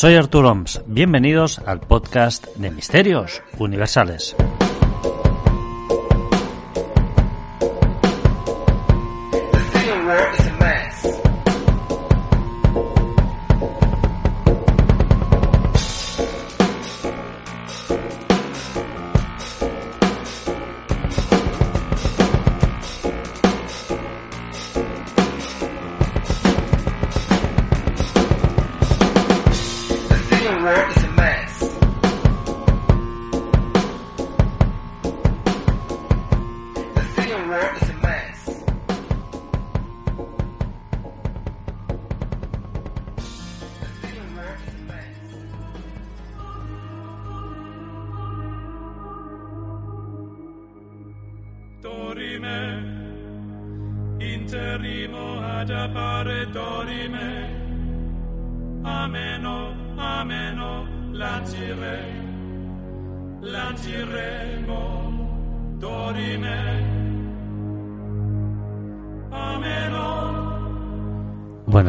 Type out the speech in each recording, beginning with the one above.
Soy Arturo Oms. Bienvenidos al podcast de Misterios Universales.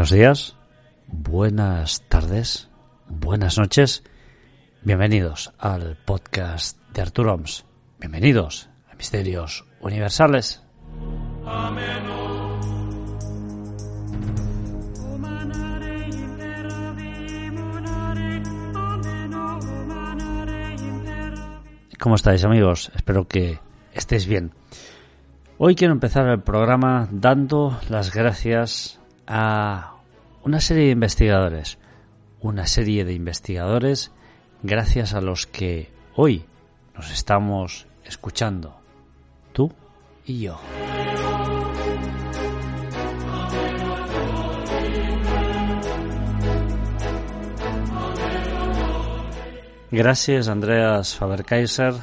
Buenos días, buenas tardes, buenas noches. Bienvenidos al podcast de Arturo Oms. Bienvenidos a Misterios Universales. ¿Cómo estáis amigos? Espero que estéis bien. Hoy quiero empezar el programa dando las gracias a una serie de investigadores. Una serie de investigadores gracias a los que hoy nos estamos escuchando. Tú y yo. Gracias Andreas Faber-Kaiser,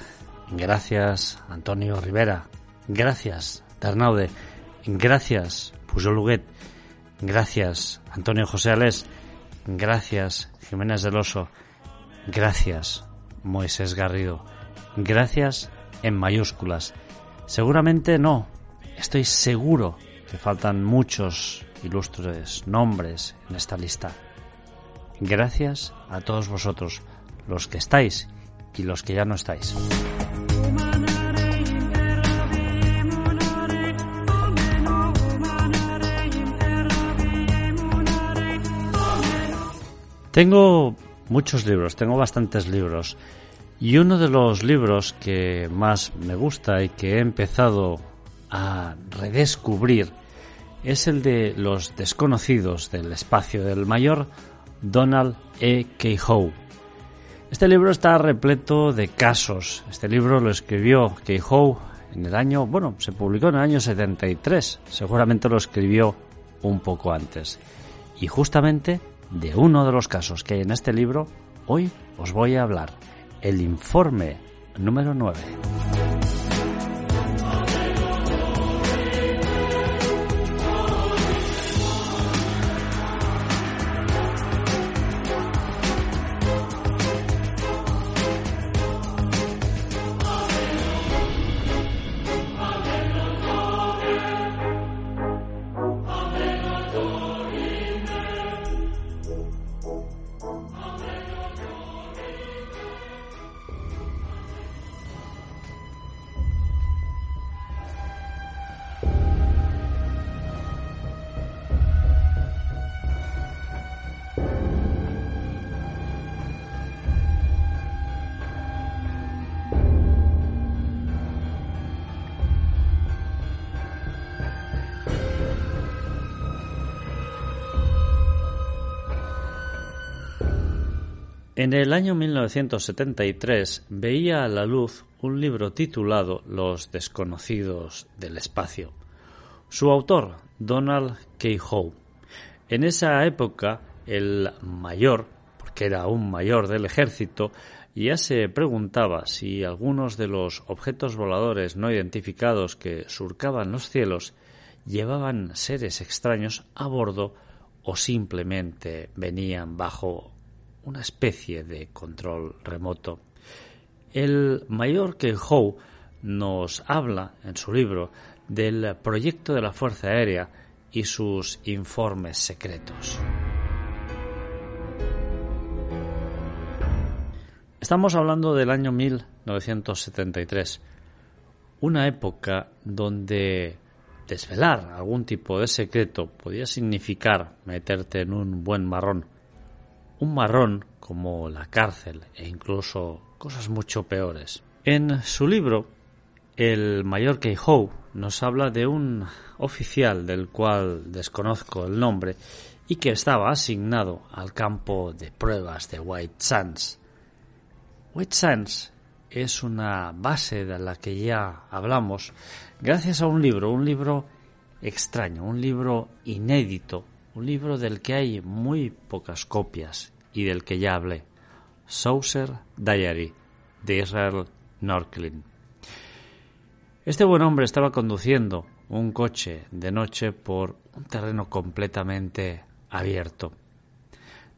gracias Antonio Rivera, gracias Ternaude, gracias Pujol Huguet, gracias Antonio José Alés, gracias Jiménez del Oso, gracias Moisés Garrido, gracias en mayúsculas. Seguramente no, estoy seguro que faltan muchos ilustres nombres en esta lista. Gracias a todos vosotros, los que estáis y los que ya no estáis. Tengo muchos libros, tengo bastantes libros. Y uno de los libros que más me gusta y que he empezado a redescubrir es el de Los desconocidos del espacio del mayor Donald E. K. Howe. Este libro está repleto de casos. Este libro lo escribió K. Howe en el año, bueno, se publicó en el año 73. Seguramente lo escribió un poco antes. Y justamente de uno de los casos que hay en este libro, hoy os voy a hablar. El informe número 9. En el año 1973 veía a la luz un libro titulado Los desconocidos del espacio. Su autor, Donald K. Howe. En esa época, el mayor, porque era un mayor del ejército, ya se preguntaba si algunos de los objetos voladores no identificados que surcaban los cielos llevaban seres extraños a bordo o simplemente venían bajo una especie de control remoto. El mayor Howe nos habla en su libro del proyecto de la Fuerza Aérea y sus informes secretos. Estamos hablando del año 1973, una época donde desvelar algún tipo de secreto podía significar meterte en un buen marrón un marrón como la cárcel e incluso cosas mucho peores. En su libro, el mayor Kei Howe nos habla de un oficial del cual desconozco el nombre y que estaba asignado al campo de pruebas de White Sands. White Sands es una base de la que ya hablamos gracias a un libro, un libro extraño, un libro inédito un libro del que hay muy pocas copias y del que ya hablé, Saucer Diary, de Israel Norklin. Este buen hombre estaba conduciendo un coche de noche por un terreno completamente abierto.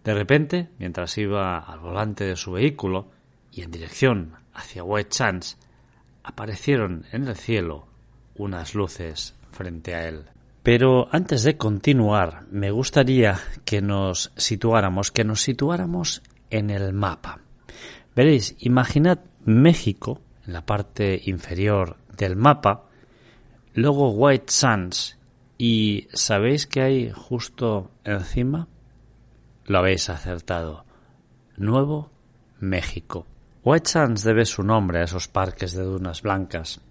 De repente, mientras iba al volante de su vehículo y en dirección hacia White Sands, aparecieron en el cielo unas luces frente a él. Pero antes de continuar, me gustaría que nos situáramos, que nos situáramos en el mapa. Veréis, imaginad México en la parte inferior del mapa, luego White Sands y ¿sabéis qué hay justo encima? Lo habéis acertado. Nuevo México. White Sands debe su nombre a esos parques de dunas blancas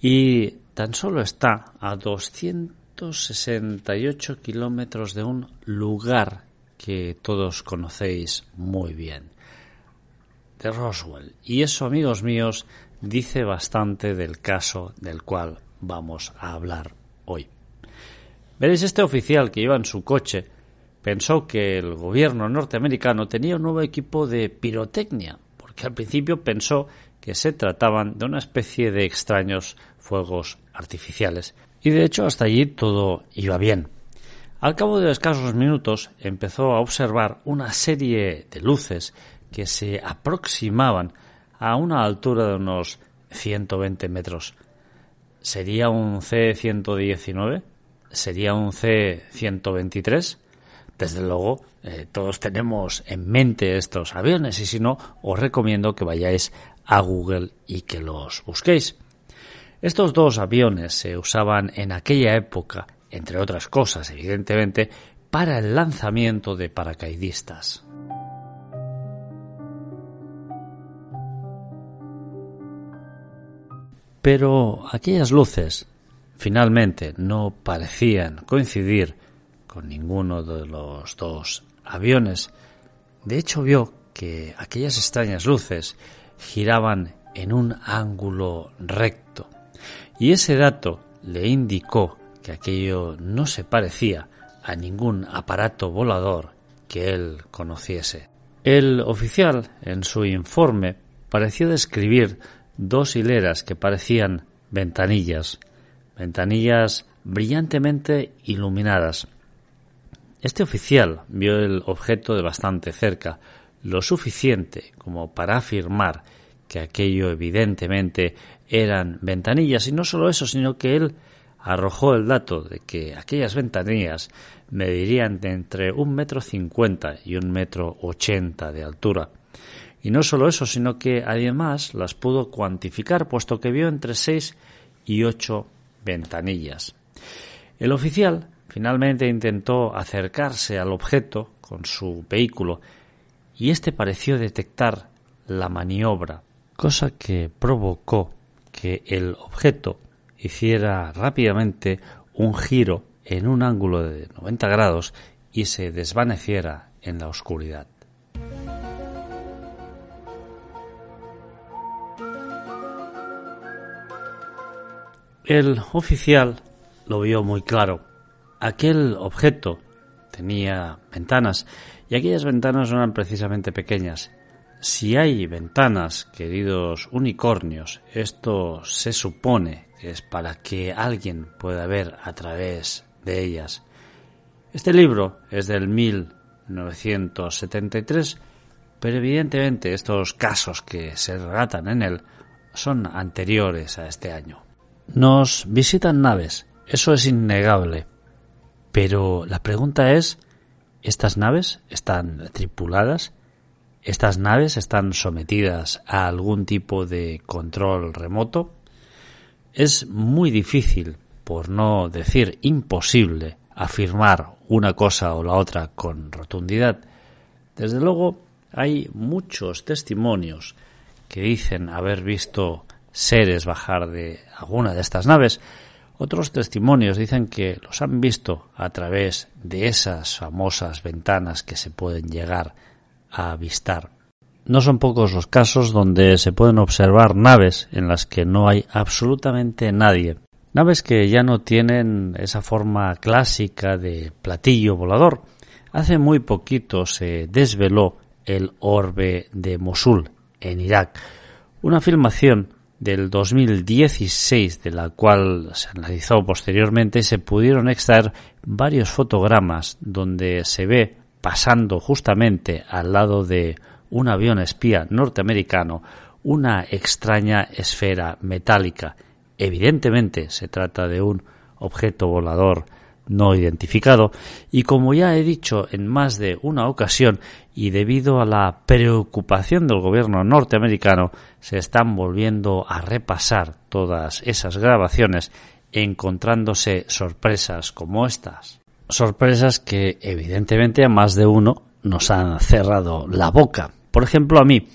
y tan solo está a 200 168 kilómetros de un lugar que todos conocéis muy bien, de Roswell. Y eso, amigos míos, dice bastante del caso del cual vamos a hablar hoy. Veréis, este oficial que iba en su coche pensó que el gobierno norteamericano tenía un nuevo equipo de pirotecnia, porque al principio pensó que se trataban de una especie de extraños fuegos artificiales y de hecho hasta allí todo iba bien. Al cabo de escasos minutos empezó a observar una serie de luces que se aproximaban a una altura de unos 120 metros. ¿Sería un C-119? ¿Sería un C-123? Desde luego, eh, todos tenemos en mente estos aviones y si no, os recomiendo que vayáis a Google y que los busquéis. Estos dos aviones se usaban en aquella época, entre otras cosas, evidentemente, para el lanzamiento de paracaidistas. Pero aquellas luces finalmente no parecían coincidir con ninguno de los dos aviones. De hecho vio que aquellas extrañas luces giraban en un ángulo recto y ese dato le indicó que aquello no se parecía a ningún aparato volador que él conociese. El oficial, en su informe, pareció describir dos hileras que parecían ventanillas, ventanillas brillantemente iluminadas. Este oficial vio el objeto de bastante cerca, lo suficiente como para afirmar que aquello evidentemente eran ventanillas y no solo eso, sino que él arrojó el dato de que aquellas ventanillas medirían de entre un metro cincuenta y un metro ochenta de altura. Y no solo eso, sino que además las pudo cuantificar, puesto que vio entre seis y ocho ventanillas. El oficial finalmente intentó acercarse al objeto con su vehículo y éste pareció detectar la maniobra, cosa que provocó que el objeto hiciera rápidamente un giro en un ángulo de 90 grados y se desvaneciera en la oscuridad. El oficial lo vio muy claro. Aquel objeto tenía ventanas y aquellas ventanas no eran precisamente pequeñas, si hay ventanas, queridos unicornios, esto se supone que es para que alguien pueda ver a través de ellas. Este libro es del 1973, pero evidentemente estos casos que se relatan en él son anteriores a este año. Nos visitan naves, eso es innegable. Pero la pregunta es, ¿estas naves están tripuladas? ¿Estas naves están sometidas a algún tipo de control remoto? Es muy difícil, por no decir imposible, afirmar una cosa o la otra con rotundidad. Desde luego, hay muchos testimonios que dicen haber visto seres bajar de alguna de estas naves. Otros testimonios dicen que los han visto a través de esas famosas ventanas que se pueden llegar avistar. No son pocos los casos donde se pueden observar naves en las que no hay absolutamente nadie. Naves que ya no tienen esa forma clásica de platillo volador. Hace muy poquito se desveló el orbe de Mosul, en Irak. Una filmación del 2016, de la cual se analizó posteriormente, se pudieron extraer varios fotogramas donde se ve pasando justamente al lado de un avión espía norteamericano una extraña esfera metálica. Evidentemente se trata de un objeto volador no identificado y como ya he dicho en más de una ocasión y debido a la preocupación del gobierno norteamericano se están volviendo a repasar todas esas grabaciones encontrándose sorpresas como estas. Sorpresas que evidentemente a más de uno nos han cerrado la boca. Por ejemplo a mí.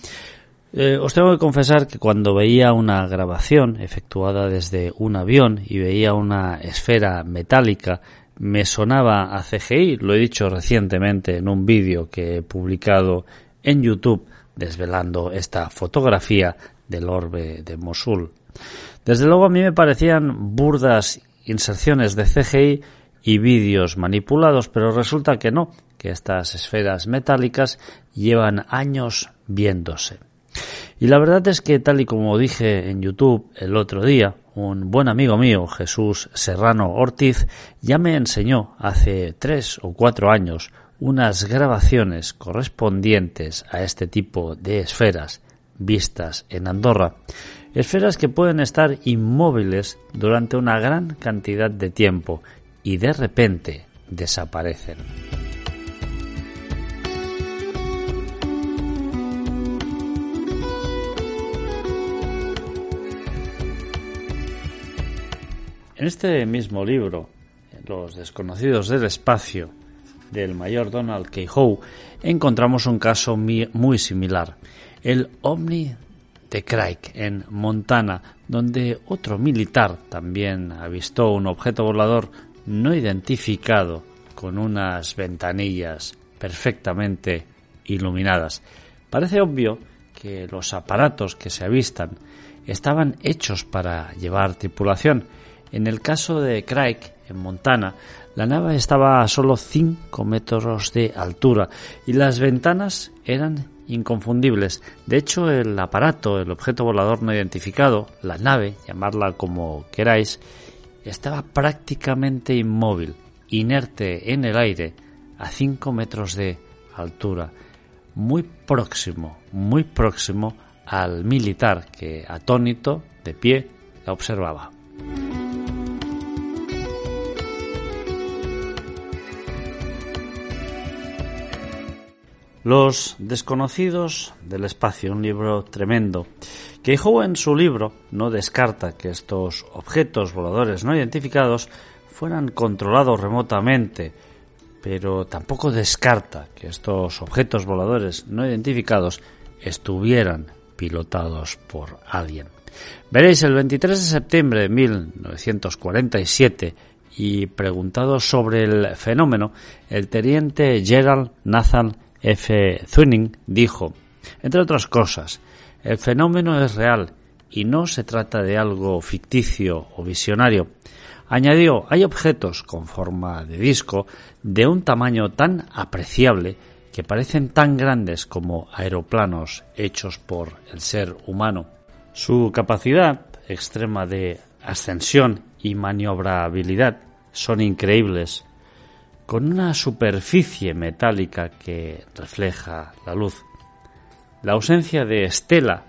Eh, os tengo que confesar que cuando veía una grabación efectuada desde un avión y veía una esfera metálica me sonaba a CGI, lo he dicho recientemente en un vídeo que he publicado en YouTube desvelando esta fotografía del orbe de Mosul. Desde luego a mí me parecían burdas inserciones de CGI y vídeos manipulados, pero resulta que no, que estas esferas metálicas llevan años viéndose. Y la verdad es que tal y como dije en YouTube el otro día, un buen amigo mío, Jesús Serrano Ortiz, ya me enseñó hace tres o cuatro años unas grabaciones correspondientes a este tipo de esferas vistas en Andorra. Esferas que pueden estar inmóviles durante una gran cantidad de tiempo y de repente desaparecen. En este mismo libro, Los desconocidos del espacio, del mayor Donald K. Howe, encontramos un caso muy similar, el Omni de Craig, en Montana, donde otro militar también avistó un objeto volador no identificado con unas ventanillas perfectamente iluminadas. Parece obvio que los aparatos que se avistan estaban hechos para llevar tripulación, en el caso de Craig, en Montana, la nave estaba a solo 5 metros de altura y las ventanas eran inconfundibles. De hecho, el aparato, el objeto volador no identificado, la nave, llamarla como queráis, estaba prácticamente inmóvil, inerte en el aire, a 5 metros de altura, muy próximo, muy próximo al militar que, atónito, de pie, la observaba. Los desconocidos del espacio, un libro tremendo, que Howe en su libro no descarta que estos objetos voladores no identificados fueran controlados remotamente, pero tampoco descarta que estos objetos voladores no identificados estuvieran pilotados por alguien. Veréis, el 23 de septiembre de 1947, y preguntado sobre el fenómeno, el teniente Gerald Nathan F. Thuning dijo, entre otras cosas, el fenómeno es real y no se trata de algo ficticio o visionario. Añadió, hay objetos con forma de disco de un tamaño tan apreciable que parecen tan grandes como aeroplanos hechos por el ser humano. Su capacidad extrema de ascensión y maniobrabilidad son increíbles, con una superficie metálica que refleja la luz. La ausencia de estela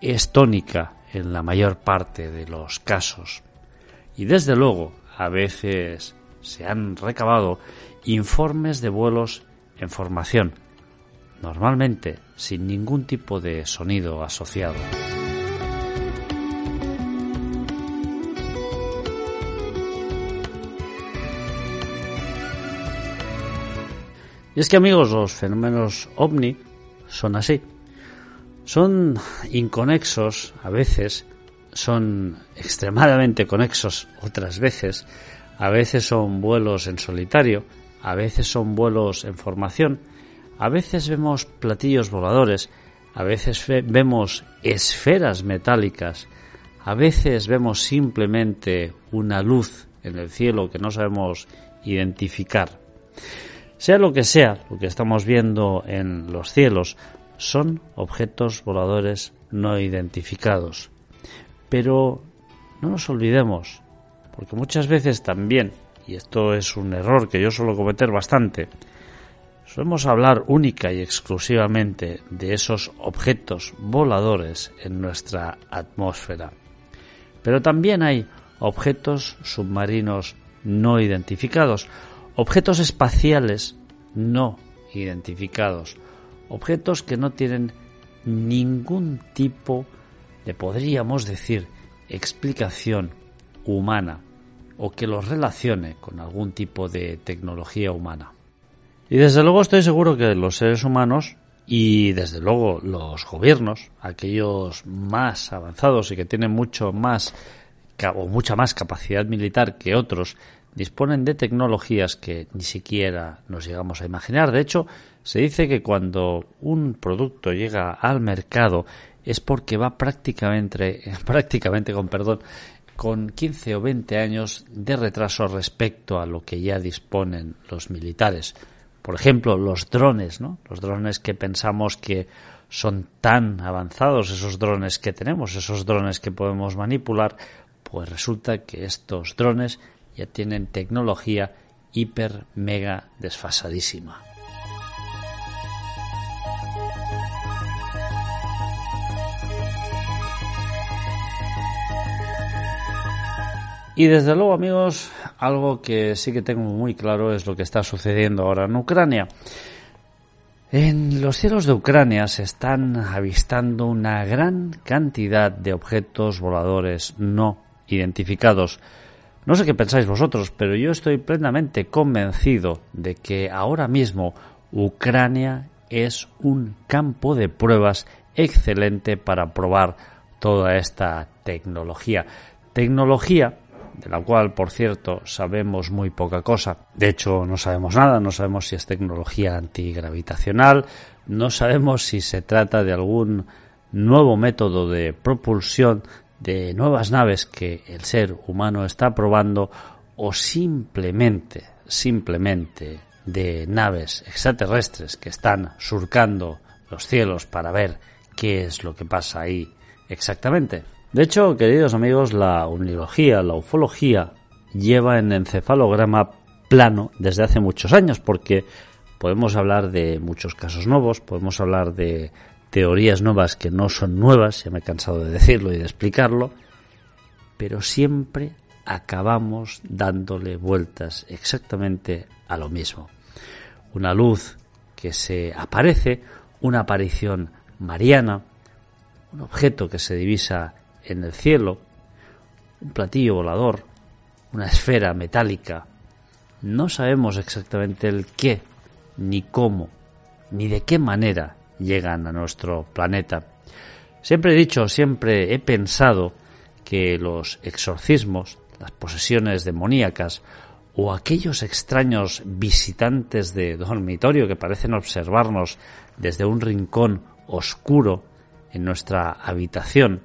es tónica en la mayor parte de los casos. Y desde luego, a veces se han recabado informes de vuelos en formación, normalmente sin ningún tipo de sonido asociado. Y es que amigos, los fenómenos ovni son así. Son inconexos a veces, son extremadamente conexos otras veces, a veces son vuelos en solitario, a veces son vuelos en formación, a veces vemos platillos voladores, a veces vemos esferas metálicas, a veces vemos simplemente una luz en el cielo que no sabemos identificar. Sea lo que sea lo que estamos viendo en los cielos, son objetos voladores no identificados. Pero no nos olvidemos, porque muchas veces también, y esto es un error que yo suelo cometer bastante, solemos hablar única y exclusivamente de esos objetos voladores en nuestra atmósfera. Pero también hay objetos submarinos no identificados, objetos espaciales no identificados, objetos que no tienen ningún tipo de, podríamos decir, explicación humana o que los relacione con algún tipo de tecnología humana. Y desde luego estoy seguro que los seres humanos y desde luego los gobiernos, aquellos más avanzados y que tienen mucho más o mucha más capacidad militar que otros, disponen de tecnologías que ni siquiera nos llegamos a imaginar. De hecho, se dice que cuando un producto llega al mercado es porque va prácticamente, prácticamente con perdón, con 15 o 20 años de retraso respecto a lo que ya disponen los militares. Por ejemplo, los drones, ¿no? Los drones que pensamos que son tan avanzados, esos drones que tenemos, esos drones que podemos manipular, pues resulta que estos drones ya tienen tecnología hiper mega desfasadísima. Y desde luego, amigos, algo que sí que tengo muy claro es lo que está sucediendo ahora en Ucrania. En los cielos de Ucrania se están avistando una gran cantidad de objetos voladores no identificados. No sé qué pensáis vosotros, pero yo estoy plenamente convencido de que ahora mismo Ucrania es un campo de pruebas excelente para probar toda esta tecnología. Tecnología de la cual, por cierto, sabemos muy poca cosa. De hecho, no sabemos nada, no sabemos si es tecnología antigravitacional, no sabemos si se trata de algún nuevo método de propulsión de nuevas naves que el ser humano está probando o simplemente, simplemente de naves extraterrestres que están surcando los cielos para ver qué es lo que pasa ahí exactamente. De hecho, queridos amigos, la unilogía, la ufología lleva en encefalograma plano desde hace muchos años porque podemos hablar de muchos casos nuevos, podemos hablar de teorías nuevas que no son nuevas, ya me he cansado de decirlo y de explicarlo, pero siempre acabamos dándole vueltas exactamente a lo mismo. Una luz que se aparece, una aparición mariana, un objeto que se divisa en el cielo, un platillo volador, una esfera metálica. No sabemos exactamente el qué, ni cómo, ni de qué manera llegan a nuestro planeta. Siempre he dicho, siempre he pensado que los exorcismos, las posesiones demoníacas o aquellos extraños visitantes de dormitorio que parecen observarnos desde un rincón oscuro en nuestra habitación,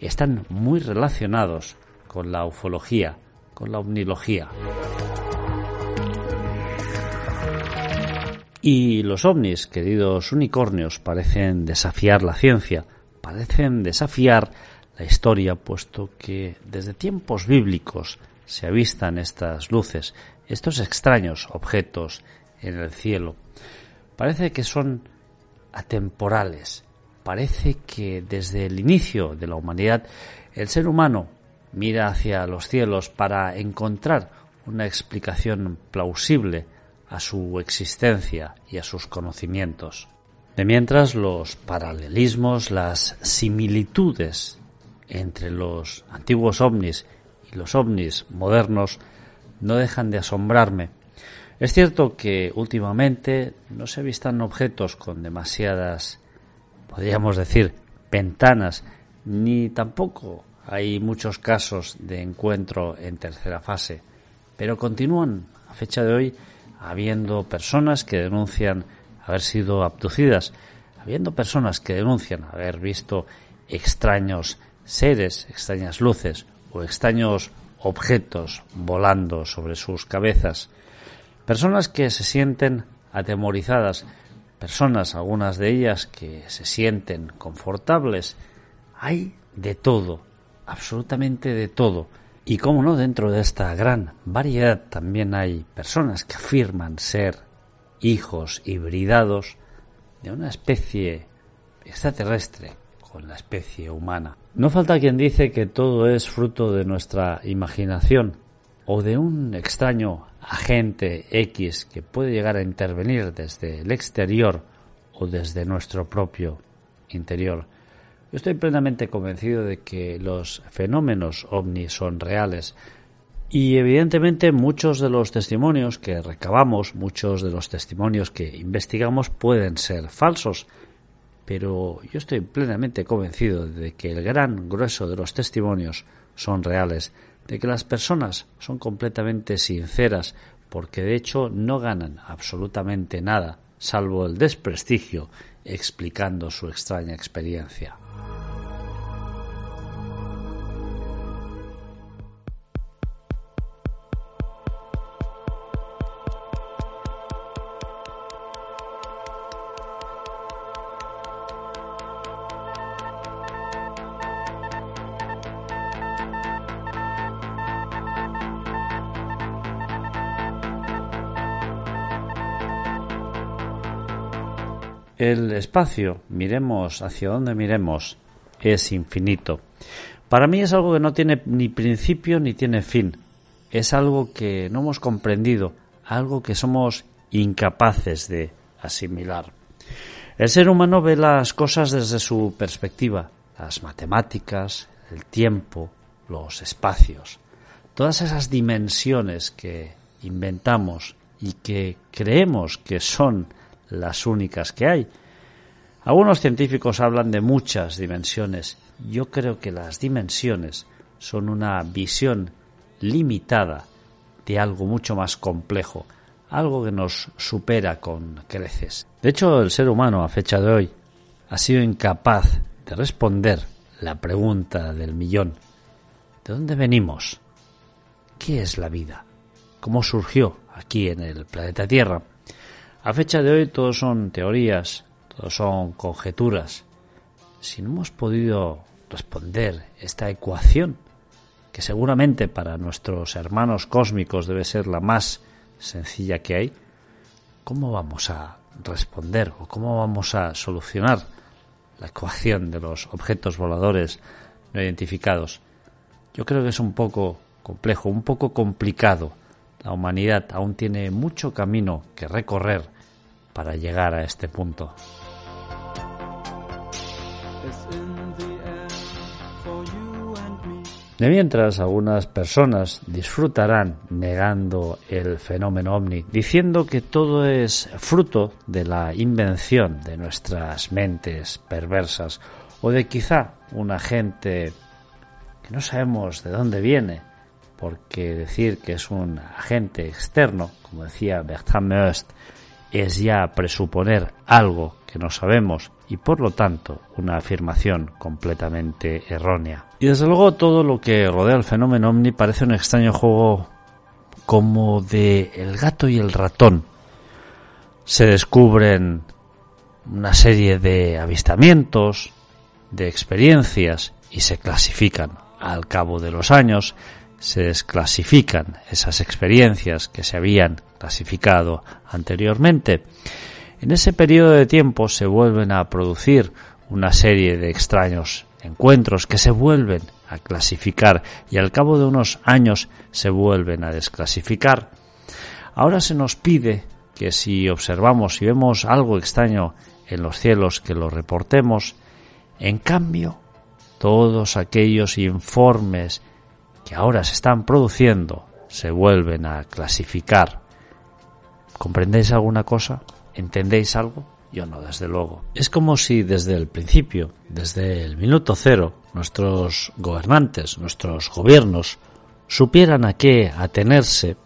están muy relacionados con la ufología, con la omnilogía. Y los ovnis, queridos unicornios, parecen desafiar la ciencia, parecen desafiar la historia, puesto que desde tiempos bíblicos se avistan estas luces, estos extraños objetos en el cielo. Parece que son atemporales, parece que desde el inicio de la humanidad el ser humano mira hacia los cielos para encontrar una explicación plausible a su existencia y a sus conocimientos. De mientras los paralelismos, las similitudes entre los antiguos ovnis y los ovnis modernos no dejan de asombrarme. Es cierto que últimamente no se vistan objetos con demasiadas, podríamos decir, ventanas, ni tampoco hay muchos casos de encuentro en tercera fase, pero continúan a fecha de hoy habiendo personas que denuncian haber sido abducidas, habiendo personas que denuncian haber visto extraños seres, extrañas luces o extraños objetos volando sobre sus cabezas, personas que se sienten atemorizadas, personas, algunas de ellas, que se sienten confortables. Hay de todo, absolutamente de todo. Y cómo no, dentro de esta gran variedad también hay personas que afirman ser hijos hibridados de una especie extraterrestre con la especie humana. No falta quien dice que todo es fruto de nuestra imaginación o de un extraño agente X que puede llegar a intervenir desde el exterior o desde nuestro propio interior. Yo estoy plenamente convencido de que los fenómenos ovni son reales y evidentemente muchos de los testimonios que recabamos, muchos de los testimonios que investigamos pueden ser falsos, pero yo estoy plenamente convencido de que el gran grueso de los testimonios son reales, de que las personas son completamente sinceras, porque de hecho no ganan absolutamente nada, salvo el desprestigio, explicando su extraña experiencia. Espacio, miremos hacia donde miremos, es infinito. Para mí es algo que no tiene ni principio ni tiene fin. Es algo que no hemos comprendido, algo que somos incapaces de asimilar. El ser humano ve las cosas desde su perspectiva, las matemáticas, el tiempo, los espacios, todas esas dimensiones que inventamos y que creemos que son las únicas que hay. Algunos científicos hablan de muchas dimensiones. Yo creo que las dimensiones son una visión limitada de algo mucho más complejo, algo que nos supera con creces. De hecho, el ser humano a fecha de hoy ha sido incapaz de responder la pregunta del millón. ¿De dónde venimos? ¿Qué es la vida? ¿Cómo surgió aquí en el planeta Tierra? A fecha de hoy todo son teorías, son conjeturas. Si no hemos podido responder esta ecuación, que seguramente para nuestros hermanos cósmicos debe ser la más sencilla que hay, ¿cómo vamos a responder o cómo vamos a solucionar la ecuación de los objetos voladores no identificados? Yo creo que es un poco complejo, un poco complicado. La humanidad aún tiene mucho camino que recorrer para llegar a este punto. De mientras, algunas personas disfrutarán negando el fenómeno ovni, diciendo que todo es fruto de la invención de nuestras mentes perversas o de quizá un agente que no sabemos de dónde viene, porque decir que es un agente externo, como decía Bertrand Meust, es ya presuponer algo que no sabemos y por lo tanto una afirmación completamente errónea. Y desde luego todo lo que rodea el fenómeno ovni parece un extraño juego como de el gato y el ratón. Se descubren una serie de avistamientos, de experiencias y se clasifican. Al cabo de los años se desclasifican esas experiencias que se habían clasificado anteriormente. En ese periodo de tiempo se vuelven a producir una serie de extraños encuentros que se vuelven a clasificar y al cabo de unos años se vuelven a desclasificar. Ahora se nos pide que si observamos y vemos algo extraño en los cielos que lo reportemos. En cambio, todos aquellos informes que ahora se están produciendo se vuelven a clasificar. ¿Comprendéis alguna cosa? ¿Entendéis algo? Yo no, desde luego. Es como si desde el principio, desde el minuto cero, nuestros gobernantes, nuestros gobiernos, supieran a qué atenerse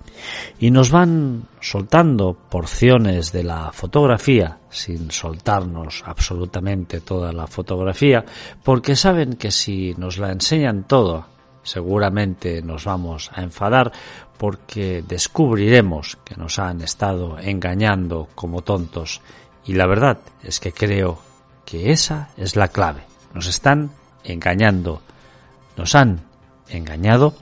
y nos van soltando porciones de la fotografía sin soltarnos absolutamente toda la fotografía porque saben que si nos la enseñan toda seguramente nos vamos a enfadar porque descubriremos que nos han estado engañando como tontos y la verdad es que creo que esa es la clave. Nos están engañando, nos han engañado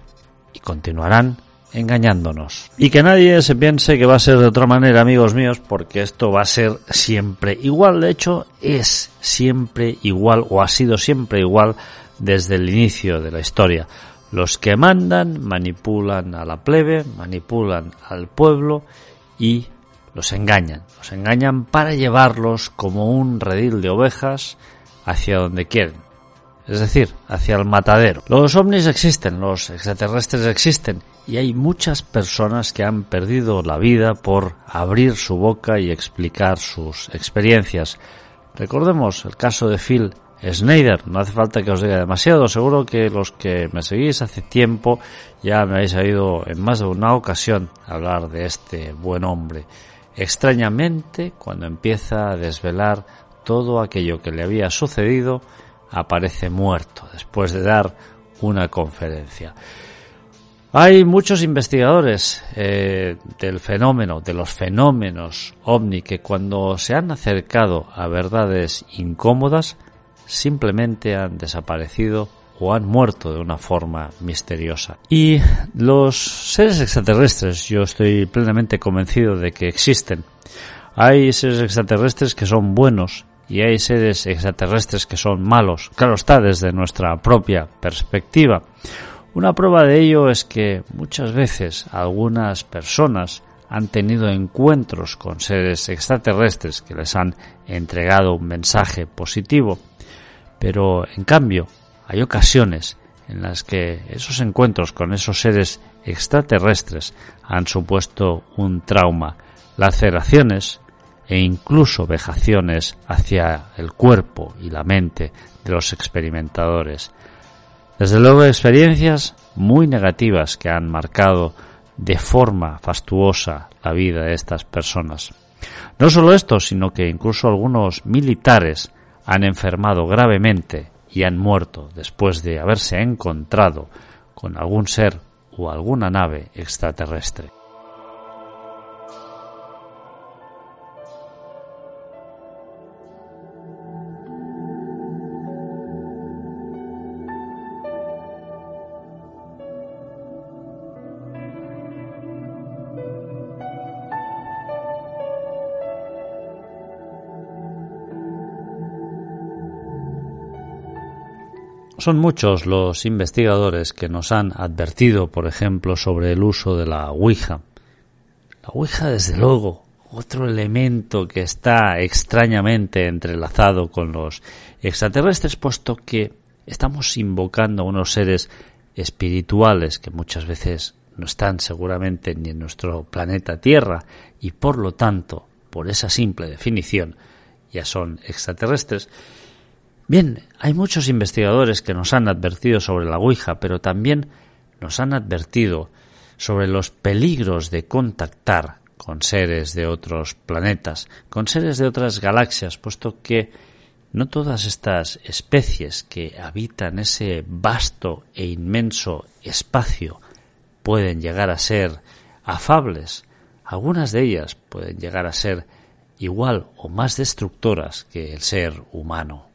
y continuarán engañándonos. Y que nadie se piense que va a ser de otra manera, amigos míos, porque esto va a ser siempre igual. De hecho, es siempre igual o ha sido siempre igual desde el inicio de la historia. Los que mandan manipulan a la plebe, manipulan al pueblo y los engañan. Los engañan para llevarlos como un redil de ovejas hacia donde quieren es decir, hacia el matadero. Los ovnis existen, los extraterrestres existen, y hay muchas personas que han perdido la vida por abrir su boca y explicar sus experiencias. Recordemos el caso de Phil Snyder, no hace falta que os diga demasiado, seguro que los que me seguís hace tiempo ya me habéis oído en más de una ocasión hablar de este buen hombre. Extrañamente, cuando empieza a desvelar todo aquello que le había sucedido, aparece muerto después de dar una conferencia. Hay muchos investigadores eh, del fenómeno, de los fenómenos ovni, que cuando se han acercado a verdades incómodas, simplemente han desaparecido o han muerto de una forma misteriosa. Y los seres extraterrestres, yo estoy plenamente convencido de que existen. Hay seres extraterrestres que son buenos y hay seres extraterrestres que son malos. Claro está, desde nuestra propia perspectiva. Una prueba de ello es que muchas veces algunas personas han tenido encuentros con seres extraterrestres que les han entregado un mensaje positivo, pero en cambio hay ocasiones en las que esos encuentros con esos seres extraterrestres han supuesto un trauma, laceraciones e incluso vejaciones hacia el cuerpo y la mente de los experimentadores. Desde luego experiencias muy negativas que han marcado de forma fastuosa la vida de estas personas. No solo esto, sino que incluso algunos militares han enfermado gravemente y han muerto después de haberse encontrado con algún ser o alguna nave extraterrestre. Son muchos los investigadores que nos han advertido, por ejemplo, sobre el uso de la Ouija. La Ouija, desde luego, otro elemento que está extrañamente entrelazado con los extraterrestres, puesto que estamos invocando a unos seres espirituales que muchas veces no están seguramente ni en nuestro planeta Tierra y por lo tanto, por esa simple definición, ya son extraterrestres, Bien, hay muchos investigadores que nos han advertido sobre la Ouija, pero también nos han advertido sobre los peligros de contactar con seres de otros planetas, con seres de otras galaxias, puesto que no todas estas especies que habitan ese vasto e inmenso espacio pueden llegar a ser afables. Algunas de ellas pueden llegar a ser igual o más destructoras que el ser humano.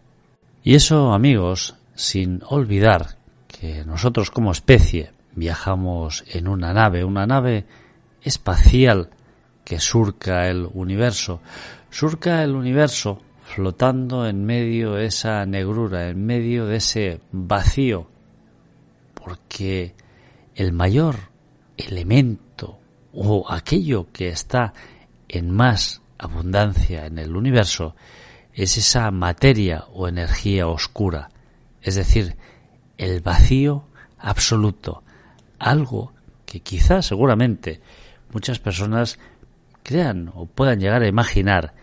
Y eso, amigos, sin olvidar que nosotros como especie viajamos en una nave, una nave espacial que surca el universo. Surca el universo flotando en medio de esa negrura, en medio de ese vacío, porque el mayor elemento o aquello que está en más abundancia en el universo es esa materia o energía oscura, es decir, el vacío absoluto, algo que quizás seguramente muchas personas crean o puedan llegar a imaginar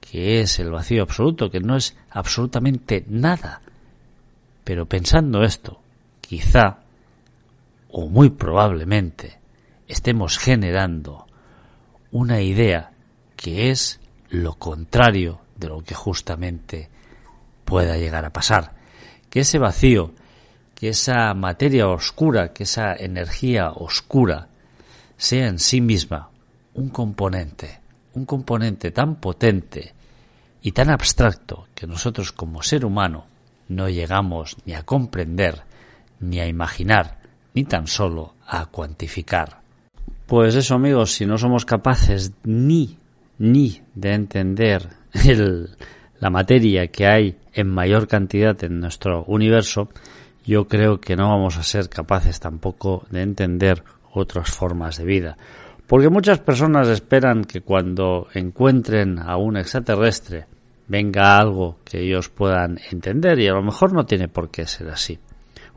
que es el vacío absoluto, que no es absolutamente nada. Pero pensando esto, quizá o muy probablemente estemos generando una idea que es lo contrario de lo que justamente pueda llegar a pasar. Que ese vacío, que esa materia oscura, que esa energía oscura, sea en sí misma un componente, un componente tan potente y tan abstracto que nosotros como ser humano no llegamos ni a comprender, ni a imaginar, ni tan solo a cuantificar. Pues eso amigos, si no somos capaces ni, ni de entender la materia que hay en mayor cantidad en nuestro universo, yo creo que no vamos a ser capaces tampoco de entender otras formas de vida. Porque muchas personas esperan que cuando encuentren a un extraterrestre venga algo que ellos puedan entender y a lo mejor no tiene por qué ser así.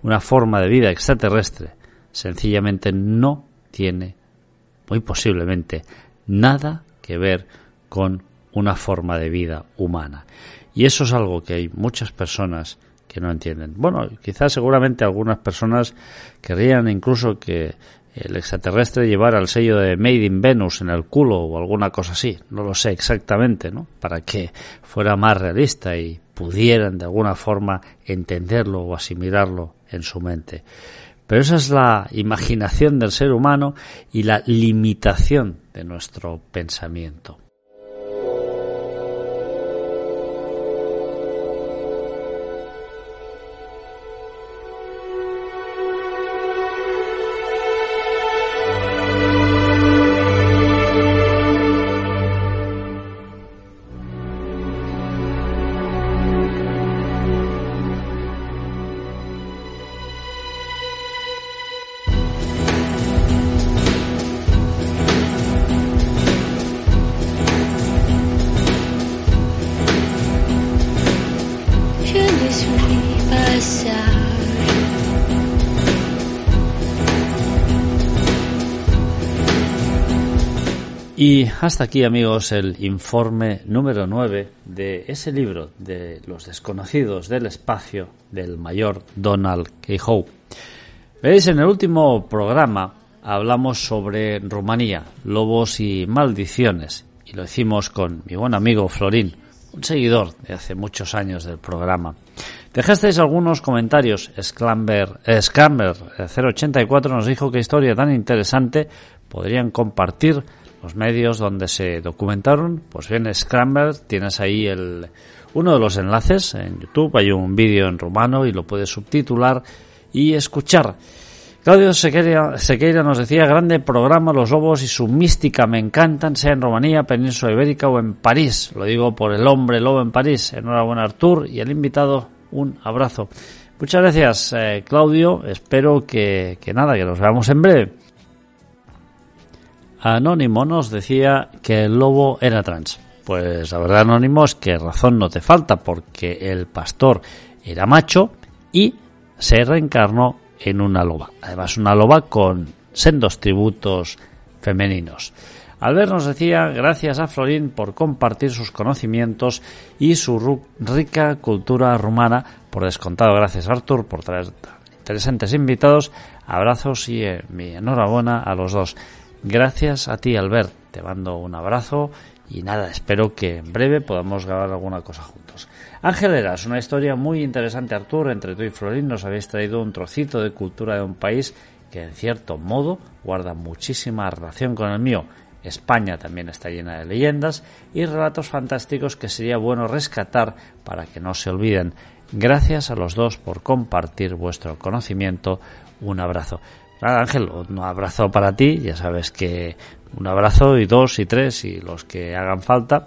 Una forma de vida extraterrestre sencillamente no tiene, muy posiblemente, nada que ver con una forma de vida humana. Y eso es algo que hay muchas personas que no entienden. Bueno, quizás seguramente algunas personas querrían incluso que el extraterrestre llevara el sello de Made in Venus en el culo o alguna cosa así, no lo sé exactamente, ¿no? Para que fuera más realista y pudieran de alguna forma entenderlo o asimilarlo en su mente. Pero esa es la imaginación del ser humano y la limitación de nuestro pensamiento. Hasta aquí, amigos, el informe número 9 de ese libro de los desconocidos del espacio del mayor Donald K. Howe. Veis, en el último programa hablamos sobre Rumanía, lobos y maldiciones, y lo hicimos con mi buen amigo Florín, un seguidor de hace muchos años del programa. Dejasteis algunos comentarios. Eh, Scramber 084 nos dijo que historia tan interesante podrían compartir los medios donde se documentaron. Pues bien, Scramble, tienes ahí el, uno de los enlaces en YouTube. Hay un vídeo en rumano y lo puedes subtitular y escuchar. Claudio Sequeira, Sequeira, nos decía, grande programa, los lobos y su mística me encantan, sea en Rumanía, Península Ibérica o en París. Lo digo por el hombre lobo en París. Enhorabuena Artur y el invitado, un abrazo. Muchas gracias, eh, Claudio. Espero que, que nada, que nos veamos en breve. Anónimo nos decía que el lobo era trans. Pues la verdad, Anónimo, es que razón no te falta, porque el pastor era macho y se reencarnó en una loba. Además, una loba con sendos tributos femeninos. Albert nos decía, gracias a Florín por compartir sus conocimientos y su rica cultura rumana. Por descontado, gracias Artur por traer interesantes invitados. Abrazos y eh, mi enhorabuena a los dos. Gracias a ti, Albert. te mando un abrazo y nada, espero que en breve podamos grabar alguna cosa juntos. Ángel Eras, una historia muy interesante, Artur. Entre tú y Florín nos habéis traído un trocito de cultura de un país que en cierto modo guarda muchísima relación con el mío. España también está llena de leyendas y relatos fantásticos que sería bueno rescatar para que no se olviden. Gracias a los dos por compartir vuestro conocimiento. Un abrazo. Nada, Ángel, un abrazo para ti. Ya sabes que un abrazo y dos y tres y los que hagan falta.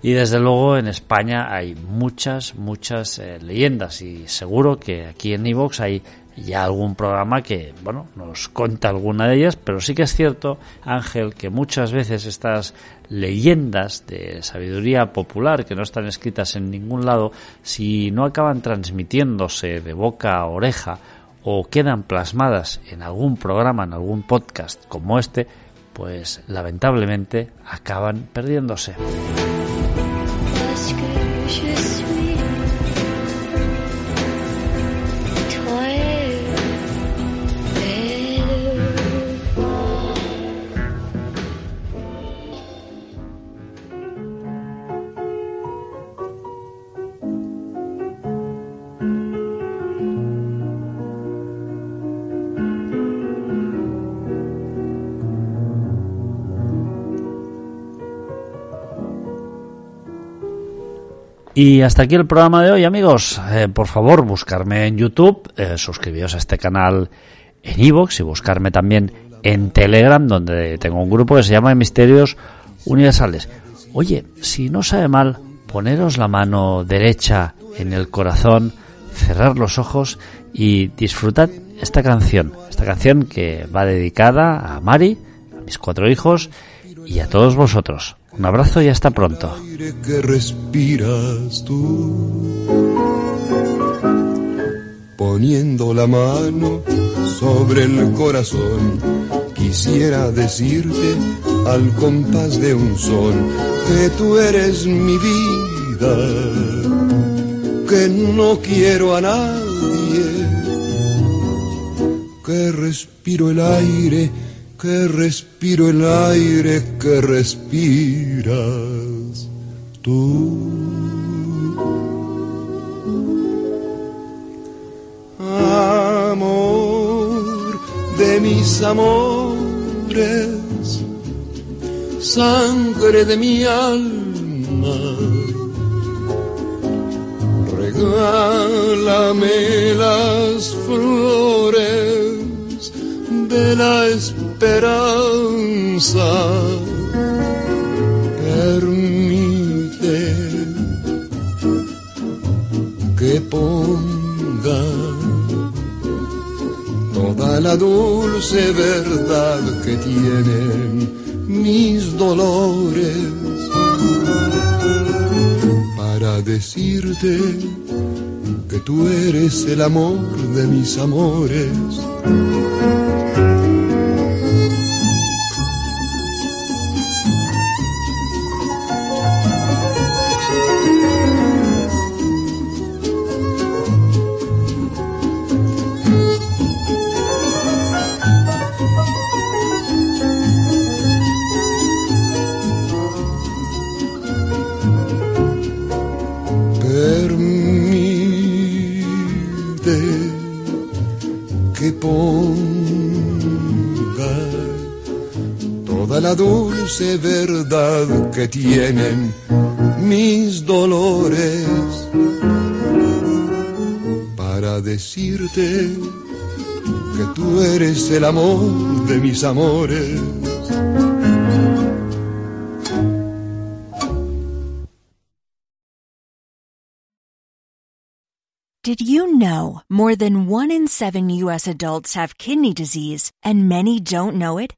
Y desde luego en España hay muchas, muchas eh, leyendas y seguro que aquí en Evox hay ya algún programa que, bueno, nos cuenta alguna de ellas, pero sí que es cierto, Ángel, que muchas veces estas leyendas de sabiduría popular que no están escritas en ningún lado, si no acaban transmitiéndose de boca a oreja o quedan plasmadas en algún programa, en algún podcast como este, pues lamentablemente acaban perdiéndose. Y hasta aquí el programa de hoy, amigos. Eh, por favor, buscarme en YouTube, eh, suscribíos a este canal en Evox y buscarme también en Telegram, donde tengo un grupo que se llama Misterios Universales. Oye, si no sabe mal, poneros la mano derecha en el corazón, cerrar los ojos y disfrutad esta canción. Esta canción que va dedicada a Mari, a mis cuatro hijos y a todos vosotros. Un abrazo y hasta pronto. que respiras tú, poniendo la mano sobre el corazón, quisiera decirte al compás de un son que tú eres mi vida, que no quiero a nadie, que respiro el aire que respiro el aire que respiras tú. Amor de mis amores, sangre de mi alma, regálame las flores de la esperanza. Permite que ponga toda la dulce verdad que tienen mis dolores para decirte que tú eres el amor de mis amores. Dulce verdad que tienen mis dolores para decirte que tú eres el amor de mis amores. Did you know more than one in seven U.S. adults have kidney disease and many don't know it?